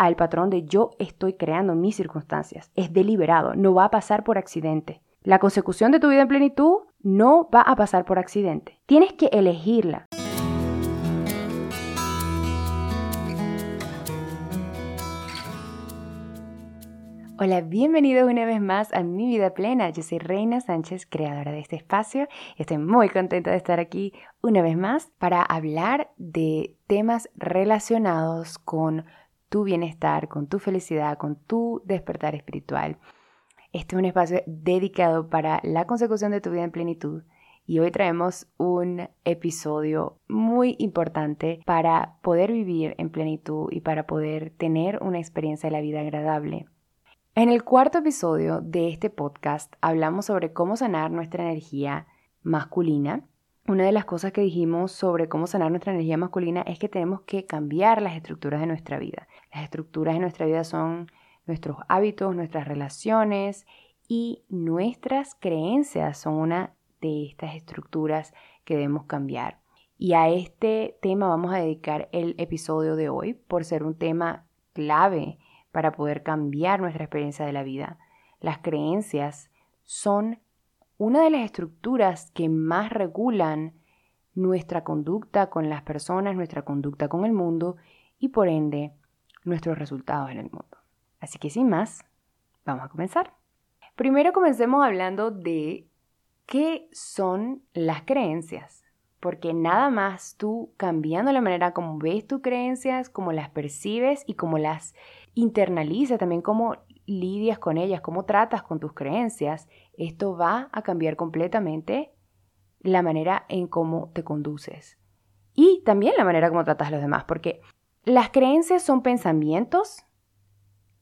al patrón de yo estoy creando mis circunstancias. Es deliberado, no va a pasar por accidente. La consecución de tu vida en plenitud no va a pasar por accidente. Tienes que elegirla. Hola, bienvenidos una vez más a Mi Vida Plena. Yo soy Reina Sánchez, creadora de este espacio. Estoy muy contenta de estar aquí una vez más para hablar de temas relacionados con tu bienestar, con tu felicidad, con tu despertar espiritual. Este es un espacio dedicado para la consecución de tu vida en plenitud y hoy traemos un episodio muy importante para poder vivir en plenitud y para poder tener una experiencia de la vida agradable. En el cuarto episodio de este podcast hablamos sobre cómo sanar nuestra energía masculina. Una de las cosas que dijimos sobre cómo sanar nuestra energía masculina es que tenemos que cambiar las estructuras de nuestra vida. Las estructuras de nuestra vida son nuestros hábitos, nuestras relaciones y nuestras creencias son una de estas estructuras que debemos cambiar. Y a este tema vamos a dedicar el episodio de hoy por ser un tema clave para poder cambiar nuestra experiencia de la vida. Las creencias son una de las estructuras que más regulan nuestra conducta con las personas, nuestra conducta con el mundo y por ende nuestros resultados en el mundo. Así que sin más, vamos a comenzar. Primero comencemos hablando de qué son las creencias, porque nada más tú cambiando la manera como ves tus creencias, como las percibes y como las internaliza también cómo lidias con ellas, cómo tratas con tus creencias, esto va a cambiar completamente la manera en cómo te conduces. Y también la manera como tratas a los demás, porque las creencias son pensamientos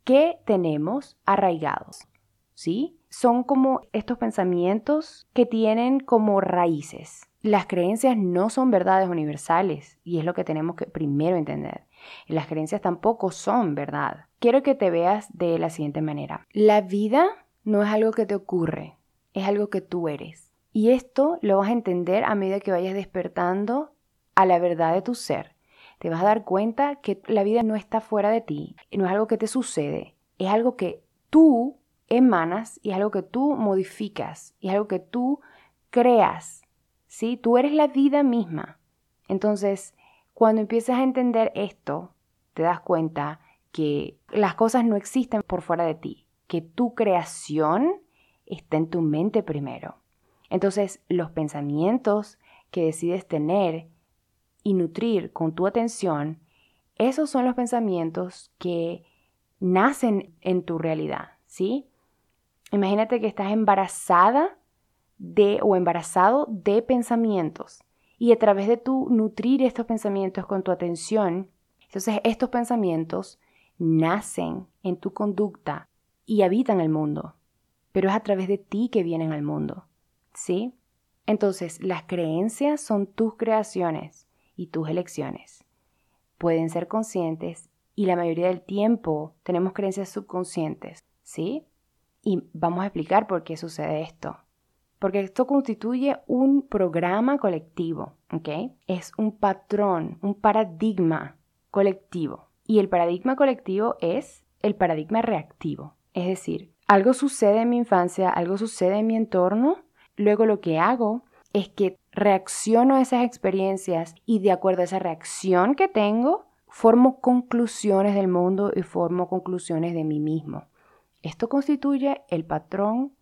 que tenemos arraigados, ¿sí? Son como estos pensamientos que tienen como raíces. Las creencias no son verdades universales y es lo que tenemos que primero entender. Las creencias tampoco son verdad. Quiero que te veas de la siguiente manera. La vida no es algo que te ocurre, es algo que tú eres. Y esto lo vas a entender a medida que vayas despertando a la verdad de tu ser. Te vas a dar cuenta que la vida no está fuera de ti, no es algo que te sucede, es algo que tú emanas y es algo que tú modificas, y es algo que tú creas. ¿Sí? Tú eres la vida misma. Entonces, cuando empiezas a entender esto, te das cuenta que las cosas no existen por fuera de ti, que tu creación está en tu mente primero. Entonces, los pensamientos que decides tener y nutrir con tu atención, esos son los pensamientos que nacen en tu realidad, ¿sí? Imagínate que estás embarazada de o embarazado de pensamientos y a través de tu nutrir estos pensamientos con tu atención, entonces estos pensamientos nacen en tu conducta y habitan el mundo, pero es a través de ti que vienen al mundo, ¿sí? Entonces las creencias son tus creaciones y tus elecciones. Pueden ser conscientes y la mayoría del tiempo tenemos creencias subconscientes, ¿sí? Y vamos a explicar por qué sucede esto porque esto constituye un programa colectivo, ¿ok? Es un patrón, un paradigma colectivo. Y el paradigma colectivo es el paradigma reactivo. Es decir, algo sucede en mi infancia, algo sucede en mi entorno, luego lo que hago es que reacciono a esas experiencias y de acuerdo a esa reacción que tengo, formo conclusiones del mundo y formo conclusiones de mí mismo. Esto constituye el patrón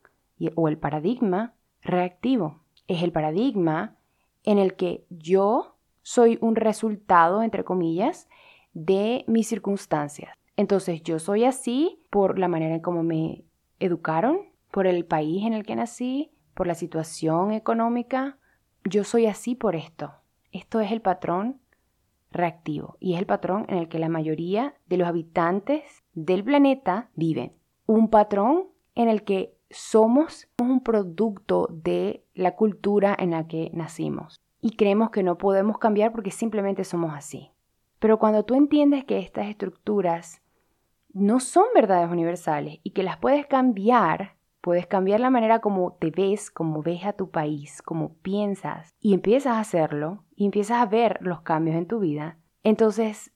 o el paradigma reactivo. Es el paradigma en el que yo soy un resultado, entre comillas, de mis circunstancias. Entonces yo soy así por la manera en cómo me educaron, por el país en el que nací, por la situación económica. Yo soy así por esto. Esto es el patrón reactivo y es el patrón en el que la mayoría de los habitantes del planeta viven. Un patrón en el que somos un producto de la cultura en la que nacimos y creemos que no podemos cambiar porque simplemente somos así. Pero cuando tú entiendes que estas estructuras no son verdades universales y que las puedes cambiar, puedes cambiar la manera como te ves, como ves a tu país, como piensas y empiezas a hacerlo y empiezas a ver los cambios en tu vida, entonces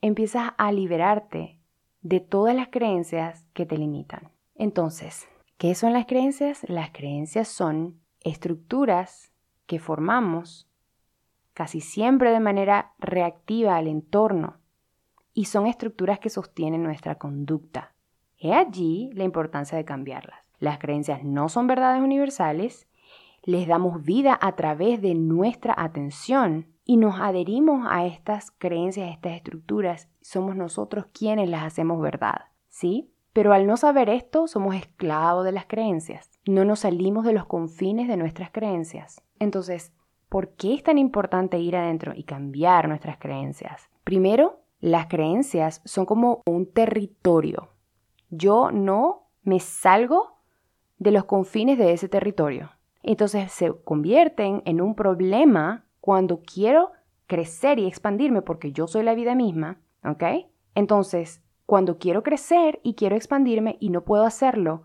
empiezas a liberarte de todas las creencias que te limitan. Entonces, ¿qué son las creencias? Las creencias son estructuras que formamos casi siempre de manera reactiva al entorno y son estructuras que sostienen nuestra conducta. He allí la importancia de cambiarlas. Las creencias no son verdades universales, les damos vida a través de nuestra atención y nos adherimos a estas creencias, a estas estructuras, somos nosotros quienes las hacemos verdad, ¿sí? Pero al no saber esto, somos esclavos de las creencias. No nos salimos de los confines de nuestras creencias. Entonces, ¿por qué es tan importante ir adentro y cambiar nuestras creencias? Primero, las creencias son como un territorio. Yo no me salgo de los confines de ese territorio. Entonces se convierten en un problema cuando quiero crecer y expandirme porque yo soy la vida misma, ¿ok? Entonces, cuando quiero crecer y quiero expandirme y no puedo hacerlo,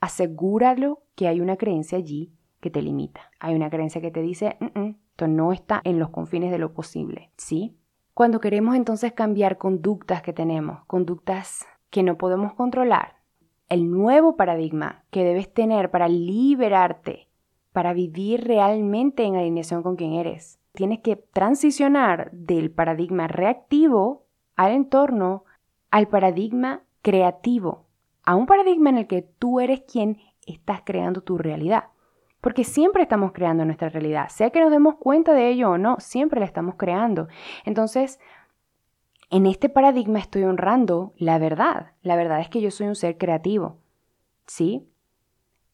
asegúralo que hay una creencia allí que te limita. Hay una creencia que te dice, esto no está en los confines de lo posible, ¿sí? Cuando queremos entonces cambiar conductas que tenemos, conductas que no podemos controlar, el nuevo paradigma que debes tener para liberarte para vivir realmente en alineación con quien eres. Tienes que transicionar del paradigma reactivo al entorno al paradigma creativo, a un paradigma en el que tú eres quien estás creando tu realidad. Porque siempre estamos creando nuestra realidad, sea que nos demos cuenta de ello o no, siempre la estamos creando. Entonces, en este paradigma estoy honrando la verdad. La verdad es que yo soy un ser creativo. ¿Sí?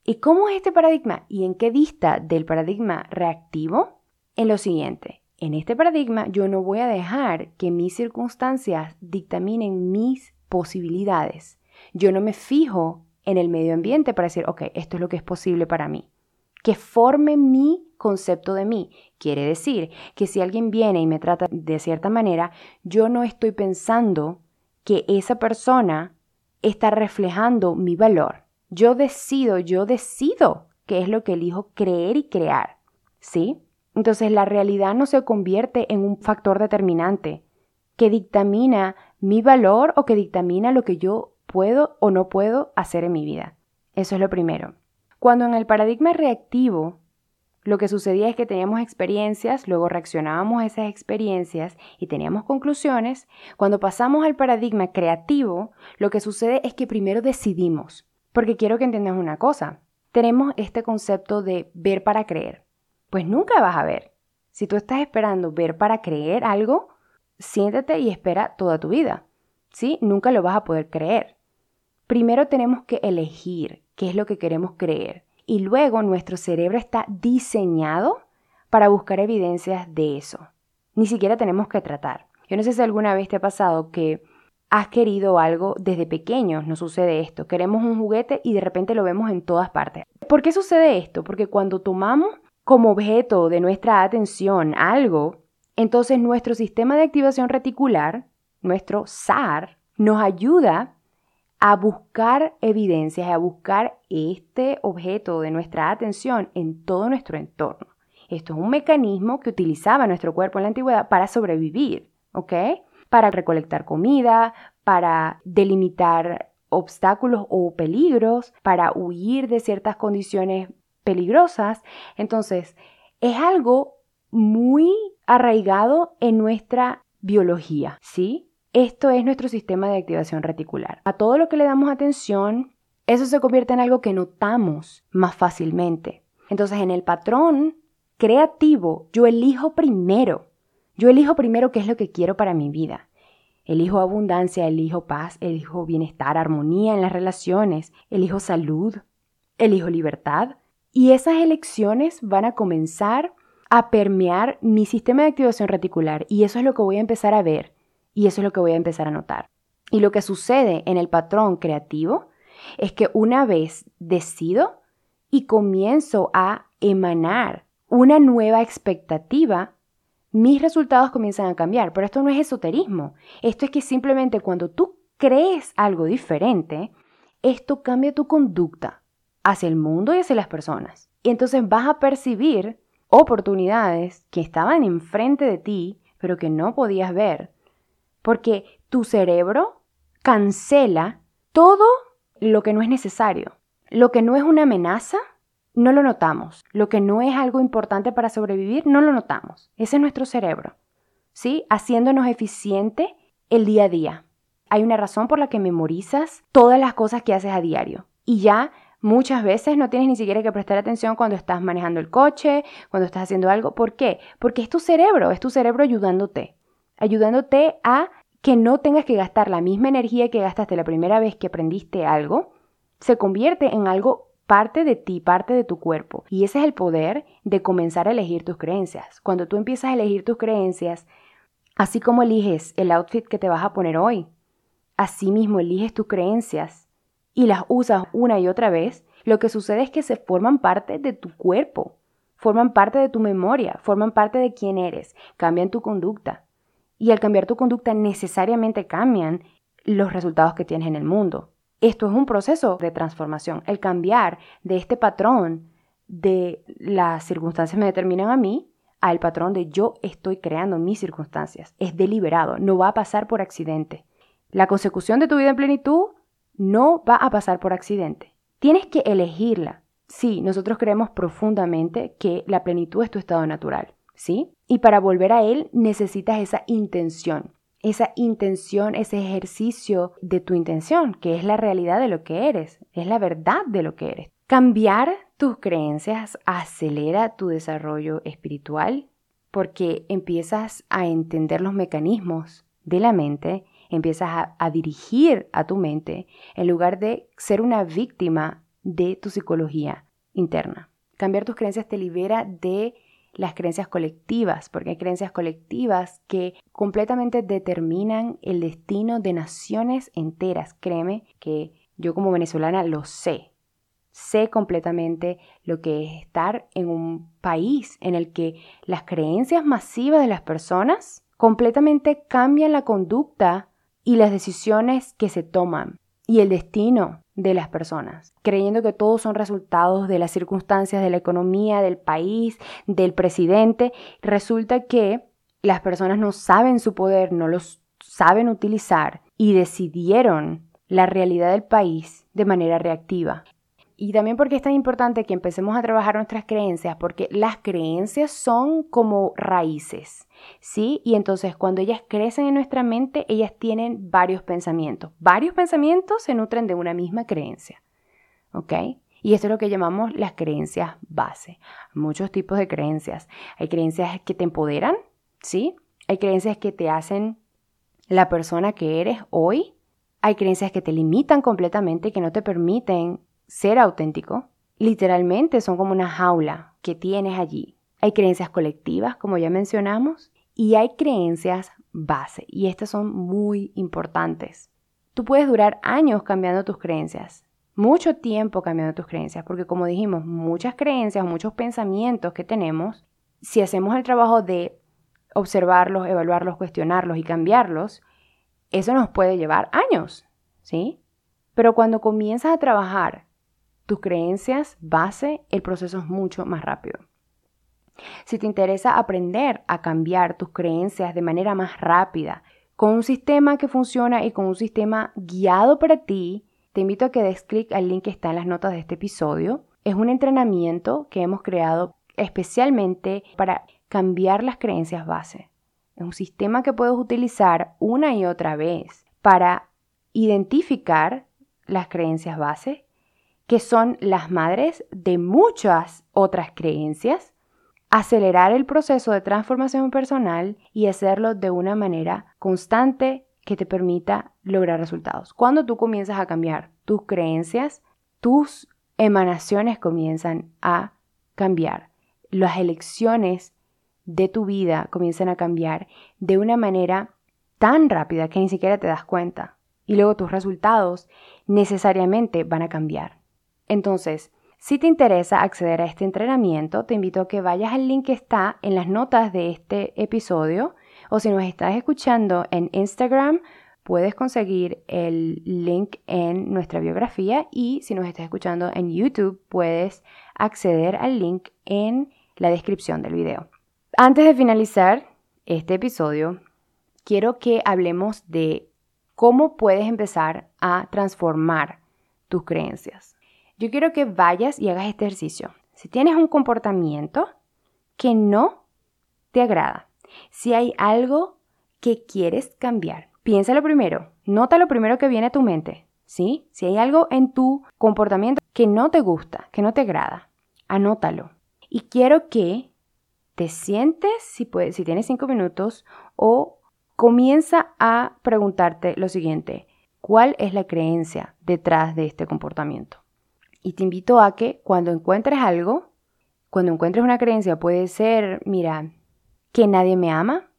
¿Y cómo es este paradigma y en qué dista del paradigma reactivo? En lo siguiente, en este paradigma yo no voy a dejar que mis circunstancias dictaminen mis posibilidades. Yo no me fijo en el medio ambiente para decir, ok, esto es lo que es posible para mí. Que forme mi concepto de mí. Quiere decir que si alguien viene y me trata de cierta manera, yo no estoy pensando que esa persona está reflejando mi valor. Yo decido, yo decido qué es lo que elijo creer y crear. ¿Sí? Entonces la realidad no se convierte en un factor determinante que dictamina mi valor o que dictamina lo que yo puedo o no puedo hacer en mi vida. Eso es lo primero. Cuando en el paradigma reactivo lo que sucedía es que teníamos experiencias, luego reaccionábamos a esas experiencias y teníamos conclusiones, cuando pasamos al paradigma creativo, lo que sucede es que primero decidimos. Porque quiero que entiendas una cosa. Tenemos este concepto de ver para creer. Pues nunca vas a ver. Si tú estás esperando ver para creer algo, siéntate y espera toda tu vida. ¿Sí? Nunca lo vas a poder creer. Primero tenemos que elegir qué es lo que queremos creer. Y luego nuestro cerebro está diseñado para buscar evidencias de eso. Ni siquiera tenemos que tratar. Yo no sé si alguna vez te ha pasado que has querido algo desde pequeños, no sucede esto. Queremos un juguete y de repente lo vemos en todas partes. ¿Por qué sucede esto? Porque cuando tomamos como objeto de nuestra atención algo, entonces nuestro sistema de activación reticular, nuestro SAR, nos ayuda a buscar evidencias, a buscar este objeto de nuestra atención en todo nuestro entorno. Esto es un mecanismo que utilizaba nuestro cuerpo en la antigüedad para sobrevivir, ¿ok? para recolectar comida, para delimitar obstáculos o peligros, para huir de ciertas condiciones peligrosas. Entonces, es algo muy arraigado en nuestra biología, ¿sí? Esto es nuestro sistema de activación reticular. A todo lo que le damos atención, eso se convierte en algo que notamos más fácilmente. Entonces, en el patrón creativo, yo elijo primero yo elijo primero qué es lo que quiero para mi vida. Elijo abundancia, elijo paz, elijo bienestar, armonía en las relaciones, elijo salud, elijo libertad. Y esas elecciones van a comenzar a permear mi sistema de activación reticular y eso es lo que voy a empezar a ver y eso es lo que voy a empezar a notar. Y lo que sucede en el patrón creativo es que una vez decido y comienzo a emanar una nueva expectativa, mis resultados comienzan a cambiar. Pero esto no es esoterismo. Esto es que simplemente cuando tú crees algo diferente, esto cambia tu conducta hacia el mundo y hacia las personas. Y entonces vas a percibir oportunidades que estaban enfrente de ti, pero que no podías ver. Porque tu cerebro cancela todo lo que no es necesario. Lo que no es una amenaza, no lo notamos. Lo que no es algo importante para sobrevivir, no lo notamos. Ese es nuestro cerebro. ¿Sí? Haciéndonos eficiente el día a día. Hay una razón por la que memorizas todas las cosas que haces a diario. Y ya muchas veces no tienes ni siquiera que prestar atención cuando estás manejando el coche, cuando estás haciendo algo. ¿Por qué? Porque es tu cerebro, es tu cerebro ayudándote. Ayudándote a que no tengas que gastar la misma energía que gastaste la primera vez que aprendiste algo. Se convierte en algo parte de ti, parte de tu cuerpo. Y ese es el poder de comenzar a elegir tus creencias. Cuando tú empiezas a elegir tus creencias, así como eliges el outfit que te vas a poner hoy, así mismo eliges tus creencias y las usas una y otra vez, lo que sucede es que se forman parte de tu cuerpo, forman parte de tu memoria, forman parte de quién eres, cambian tu conducta. Y al cambiar tu conducta necesariamente cambian los resultados que tienes en el mundo. Esto es un proceso de transformación. El cambiar de este patrón de las circunstancias me determinan a mí al patrón de yo estoy creando mis circunstancias. Es deliberado, no va a pasar por accidente. La consecución de tu vida en plenitud no va a pasar por accidente. Tienes que elegirla. Sí, nosotros creemos profundamente que la plenitud es tu estado natural, ¿sí? Y para volver a él necesitas esa intención esa intención, ese ejercicio de tu intención, que es la realidad de lo que eres, es la verdad de lo que eres. Cambiar tus creencias acelera tu desarrollo espiritual porque empiezas a entender los mecanismos de la mente, empiezas a, dirigir a tu mente en lugar de ser una víctima de tu psicología interna. Cambiar tus creencias te libera de las creencias colectivas, porque hay creencias colectivas que completamente determinan el destino de naciones enteras. Créeme que yo como venezolana lo sé. Sé completamente lo que es estar en un país en el que las creencias masivas de las personas completamente cambian la conducta y las decisiones que se toman y el destino de las personas, creyendo que todos son resultados de las circunstancias de la economía, del país, del presidente. Resulta que las personas no saben su poder, no los saben utilizar y decidieron la realidad del país de manera reactiva. Y también porque es tan importante que empecemos a trabajar nuestras creencias, porque las creencias son como raíces, ¿sí? Y entonces cuando ellas crecen en nuestra mente, ellas tienen varios pensamientos. Varios pensamientos se nutren de una misma creencia, ¿ok? Y esto es lo que llamamos las creencias base. Muchos tipos de creencias. Hay creencias que te empoderan, ¿sí? Hay creencias que te hacen la persona que eres hoy. Hay creencias que te limitan completamente, que no te permiten ser auténtico, literalmente son como una jaula que tienes allí. Hay creencias colectivas, como ya mencionamos, y hay creencias base, y estas son muy importantes. Tú puedes durar años cambiando tus creencias, mucho tiempo cambiando tus creencias, porque como dijimos, muchas creencias, muchos pensamientos que tenemos, si hacemos el trabajo de observarlos, evaluarlos, cuestionarlos y cambiarlos, eso nos puede llevar años, ¿sí? Pero cuando comienzas a trabajar tus creencias base, el proceso es mucho más rápido. Si te interesa aprender a cambiar tus creencias de manera más rápida, con un sistema que funciona y con un sistema guiado para ti, te invito a que des clic al link que está en las notas de este episodio. Es un entrenamiento que hemos creado especialmente para cambiar las creencias base. Es un sistema que puedes utilizar una y otra vez para identificar las creencias base que son las madres de muchas otras creencias, acelerar el proceso de transformación personal y hacerlo de una manera constante que te permita lograr resultados. Cuando tú comienzas a cambiar tus creencias, tus emanaciones comienzan a cambiar. Las elecciones de tu vida comienzan a cambiar de una manera tan rápida que ni siquiera te das cuenta. Y luego tus resultados necesariamente van a cambiar. Entonces, si te interesa acceder a este entrenamiento, te invito a que vayas al link que está en las notas de este episodio o si nos estás escuchando en Instagram, puedes conseguir el link en nuestra biografía y si nos estás escuchando en YouTube, puedes acceder al link en la descripción del video. Antes de finalizar este episodio, quiero que hablemos de cómo puedes empezar a transformar tus creencias. Yo quiero que vayas y hagas este ejercicio. Si tienes un comportamiento que no te agrada, si hay algo que quieres cambiar, piénsalo primero, nota lo primero que viene a tu mente, ¿sí? Si hay algo en tu comportamiento que no te gusta, que no te agrada, anótalo. Y quiero que te sientes, si, si tienes cinco minutos, o comienza a preguntarte lo siguiente, ¿cuál es la creencia detrás de este comportamiento? Y te invito a que cuando encuentres algo, cuando encuentres una creencia, puede ser, mira, que nadie me ama,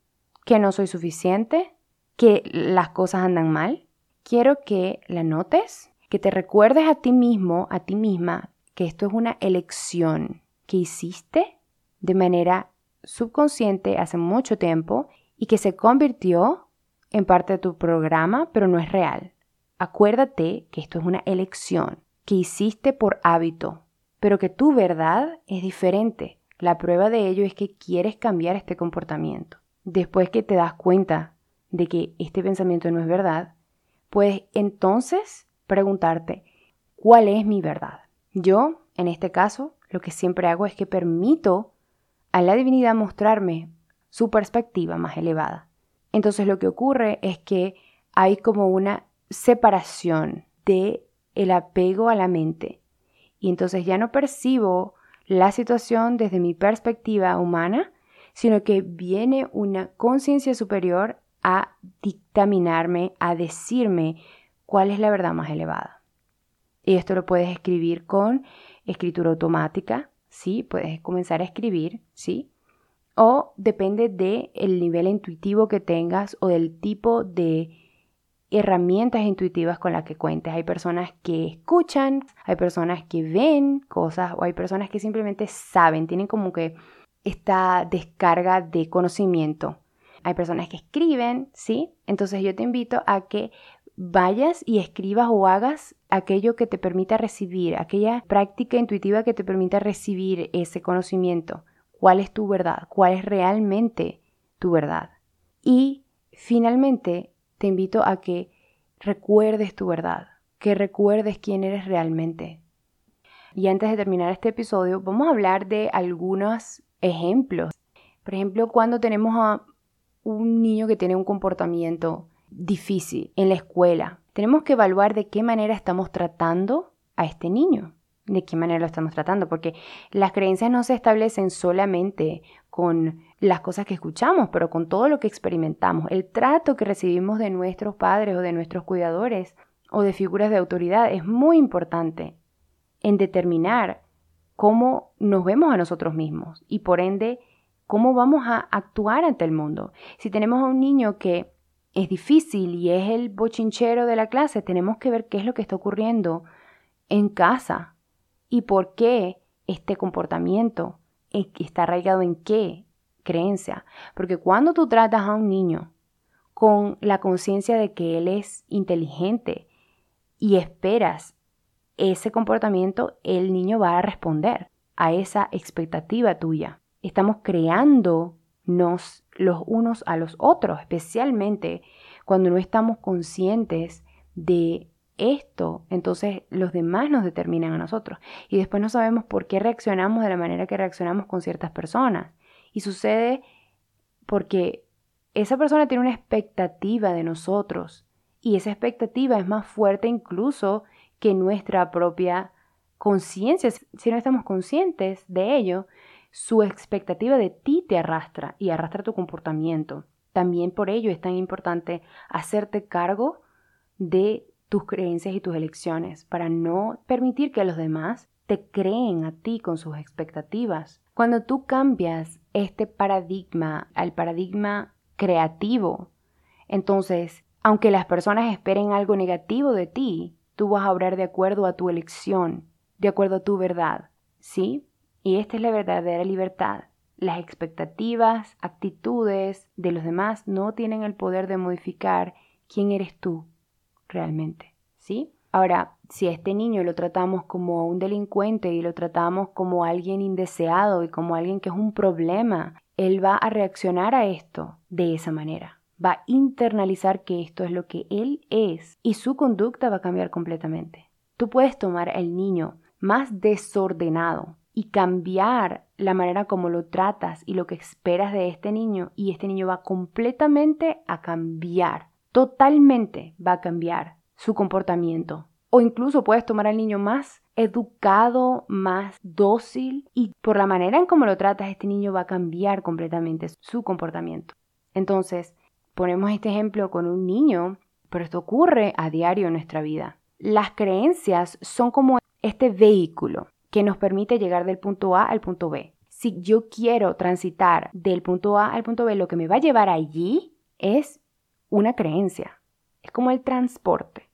que no soy suficiente, que las cosas andan mal. Quiero que la notes, que te recuerdes a ti mismo, a ti misma, que esto es una elección que hiciste de manera subconsciente hace mucho tiempo y que se convirtió en parte de tu programa, pero no es real. Acuérdate que esto es una elección que hiciste por hábito, pero que tu verdad es diferente. La prueba de ello es que quieres cambiar este comportamiento. Después que te das cuenta de que este pensamiento no es verdad, puedes entonces preguntarte, ¿cuál es mi verdad? Yo, en este caso, lo que siempre hago es que permito a la divinidad mostrarme su perspectiva más elevada. Entonces lo que ocurre es que hay como una separación de el apego a la mente. Y entonces ya no percibo la situación desde mi perspectiva humana, sino que viene una conciencia superior a dictaminarme, a decirme cuál es la verdad más elevada. Y esto lo puedes escribir con escritura automática, ¿sí? Puedes comenzar a escribir, ¿sí? O depende del el nivel intuitivo que tengas o del tipo de herramientas intuitivas con las que cuentes. Hay personas que escuchan, hay personas que ven cosas o hay personas que simplemente saben, tienen como que esta descarga de conocimiento. Hay personas que escriben, ¿sí? Entonces yo te invito a que vayas y escribas o hagas aquello que te permita recibir, aquella práctica intuitiva que te permita recibir ese conocimiento. ¿Cuál es tu verdad? ¿Cuál es realmente tu verdad? Y finalmente, te invito a que recuerdes tu verdad, que recuerdes quién eres realmente. Y antes de terminar este episodio, vamos a hablar de algunos ejemplos. Por ejemplo, cuando tenemos a un niño que tiene un comportamiento difícil en la escuela, tenemos que evaluar de qué manera estamos tratando a este niño, de qué manera lo estamos tratando, porque las creencias no se establecen solamente con las cosas que escuchamos, pero con todo lo que experimentamos, el trato que recibimos de nuestros padres o de nuestros cuidadores o de figuras de autoridad es muy importante en determinar cómo nos vemos a nosotros mismos y por ende cómo vamos a actuar ante el mundo. Si tenemos a un niño que es difícil y es el bochinchero de la clase, tenemos que ver qué es lo que está ocurriendo en casa y por qué este comportamiento está arraigado en qué, creencia. Porque cuando tú tratas a un niño con la conciencia de que él es inteligente y esperas ese comportamiento, el niño va a responder a esa expectativa tuya. Estamos creándonos los unos a los otros, especialmente cuando no estamos conscientes de esto, entonces los demás nos determinan a nosotros. Y después no sabemos por qué reaccionamos de la manera que reaccionamos con ciertas personas. Y sucede porque esa persona tiene una expectativa de nosotros y esa expectativa es más fuerte incluso que nuestra propia conciencia. Si no estamos conscientes de ello, su expectativa de ti te arrastra y arrastra tu comportamiento. También por ello es tan importante hacerte cargo de tus creencias y tus elecciones para no permitir que los demás te creen a ti con sus expectativas. Cuando tú cambias este paradigma al paradigma creativo, entonces, aunque las personas esperen algo negativo de ti, tú vas a obrar de acuerdo a tu elección, de acuerdo a tu verdad, ¿sí? Y esta es la verdadera libertad. Las expectativas, actitudes de los demás no tienen el poder de modificar quién eres tú realmente, ¿sí? Ahora, si a este niño lo tratamos como un delincuente y lo tratamos como alguien indeseado y como alguien que es un problema, él va a reaccionar a esto de esa manera. va a internalizar que esto es lo que él es y su conducta va a cambiar completamente. Tú puedes tomar al niño más desordenado y cambiar la manera como lo tratas y lo que esperas de este niño y este niño va completamente a cambiar, totalmente va a cambiar su comportamiento. O incluso puedes tomar al niño más educado, más dócil y por la manera en cómo lo tratas, este niño va a cambiar completamente su comportamiento. Entonces, ponemos este ejemplo con un niño, pero esto ocurre a diario en nuestra vida. Las creencias son como este vehículo que nos permite llegar del punto A al punto B. Si yo quiero transitar del punto A al punto B, lo que me va a llevar allí es una creencia. Es como el transporte.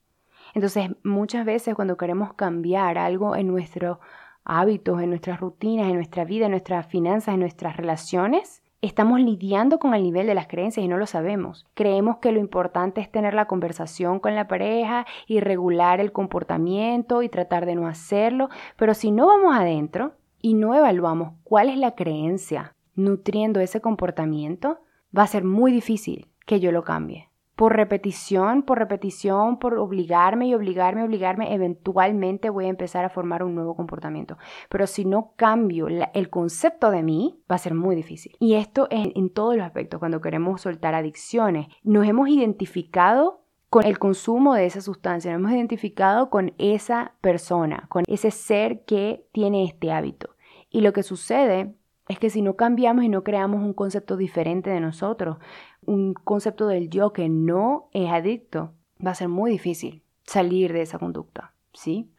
Entonces, muchas veces cuando queremos cambiar algo en nuestros hábitos, en nuestras rutinas, en nuestra vida, en nuestras finanzas, en nuestras relaciones, estamos lidiando con el nivel de las creencias y no lo sabemos. Creemos que lo importante es tener la conversación con la pareja y regular el comportamiento y tratar de no hacerlo, pero si no vamos adentro y no evaluamos cuál es la creencia nutriendo ese comportamiento, va a ser muy difícil que yo lo cambie por repetición, por repetición, por obligarme y obligarme, obligarme, eventualmente voy a empezar a formar un nuevo comportamiento. Pero si no cambio el concepto de mí, va a ser muy difícil. Y esto es en todos los aspectos, cuando queremos soltar adicciones. Nos hemos identificado con el consumo de esa sustancia, nos hemos identificado con esa persona, con ese ser que tiene este hábito. Y lo que sucede es que si no cambiamos y no creamos un concepto diferente de nosotros, un concepto del yo que no es adicto, va a ser muy difícil salir de esa conducta, ¿sí?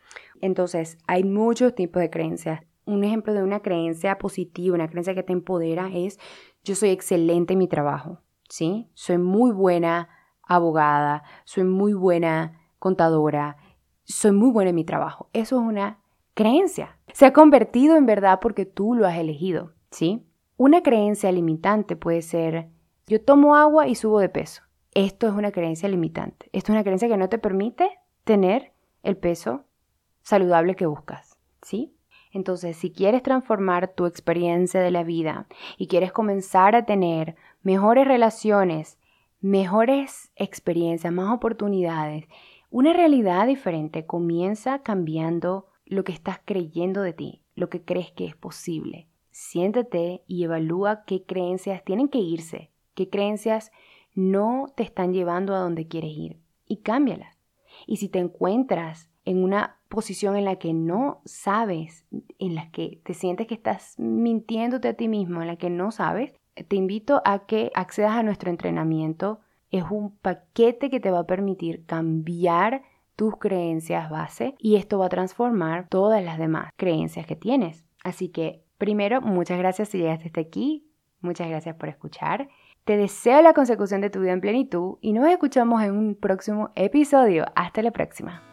Entonces, hay muchos tipos de creencias. Un ejemplo de una creencia positiva, una creencia que te empodera es yo soy excelente en mi trabajo, ¿sí? Soy muy buena abogada, soy muy buena contadora, soy muy buena en mi trabajo. Eso es una creencia. Se ha convertido en verdad porque tú lo has elegido, ¿sí? Una creencia limitante puede ser yo tomo agua y subo de peso. Esto es una creencia limitante. Esto es una creencia que no te permite tener el peso saludable que buscas, ¿sí? Entonces, si quieres transformar tu experiencia de la vida y quieres comenzar a tener mejores relaciones, mejores experiencias, más oportunidades, una realidad diferente comienza cambiando lo que estás creyendo de ti, lo que crees que es posible. Siéntate y evalúa qué creencias tienen que irse, qué creencias no te están llevando a donde quieres ir y cámbialas. Y si te encuentras en una posición en la que no sabes, en la que te sientes que estás mintiéndote a ti mismo, en la que no sabes, te invito a que accedas a nuestro entrenamiento. Es un paquete que te va a permitir cambiar tus creencias base y esto va a transformar todas las demás creencias que tienes. Así que, primero, muchas gracias si llegaste hasta aquí. Muchas gracias por escuchar. Te deseo la consecución de tu vida en plenitud y nos escuchamos en un próximo episodio. Hasta la próxima.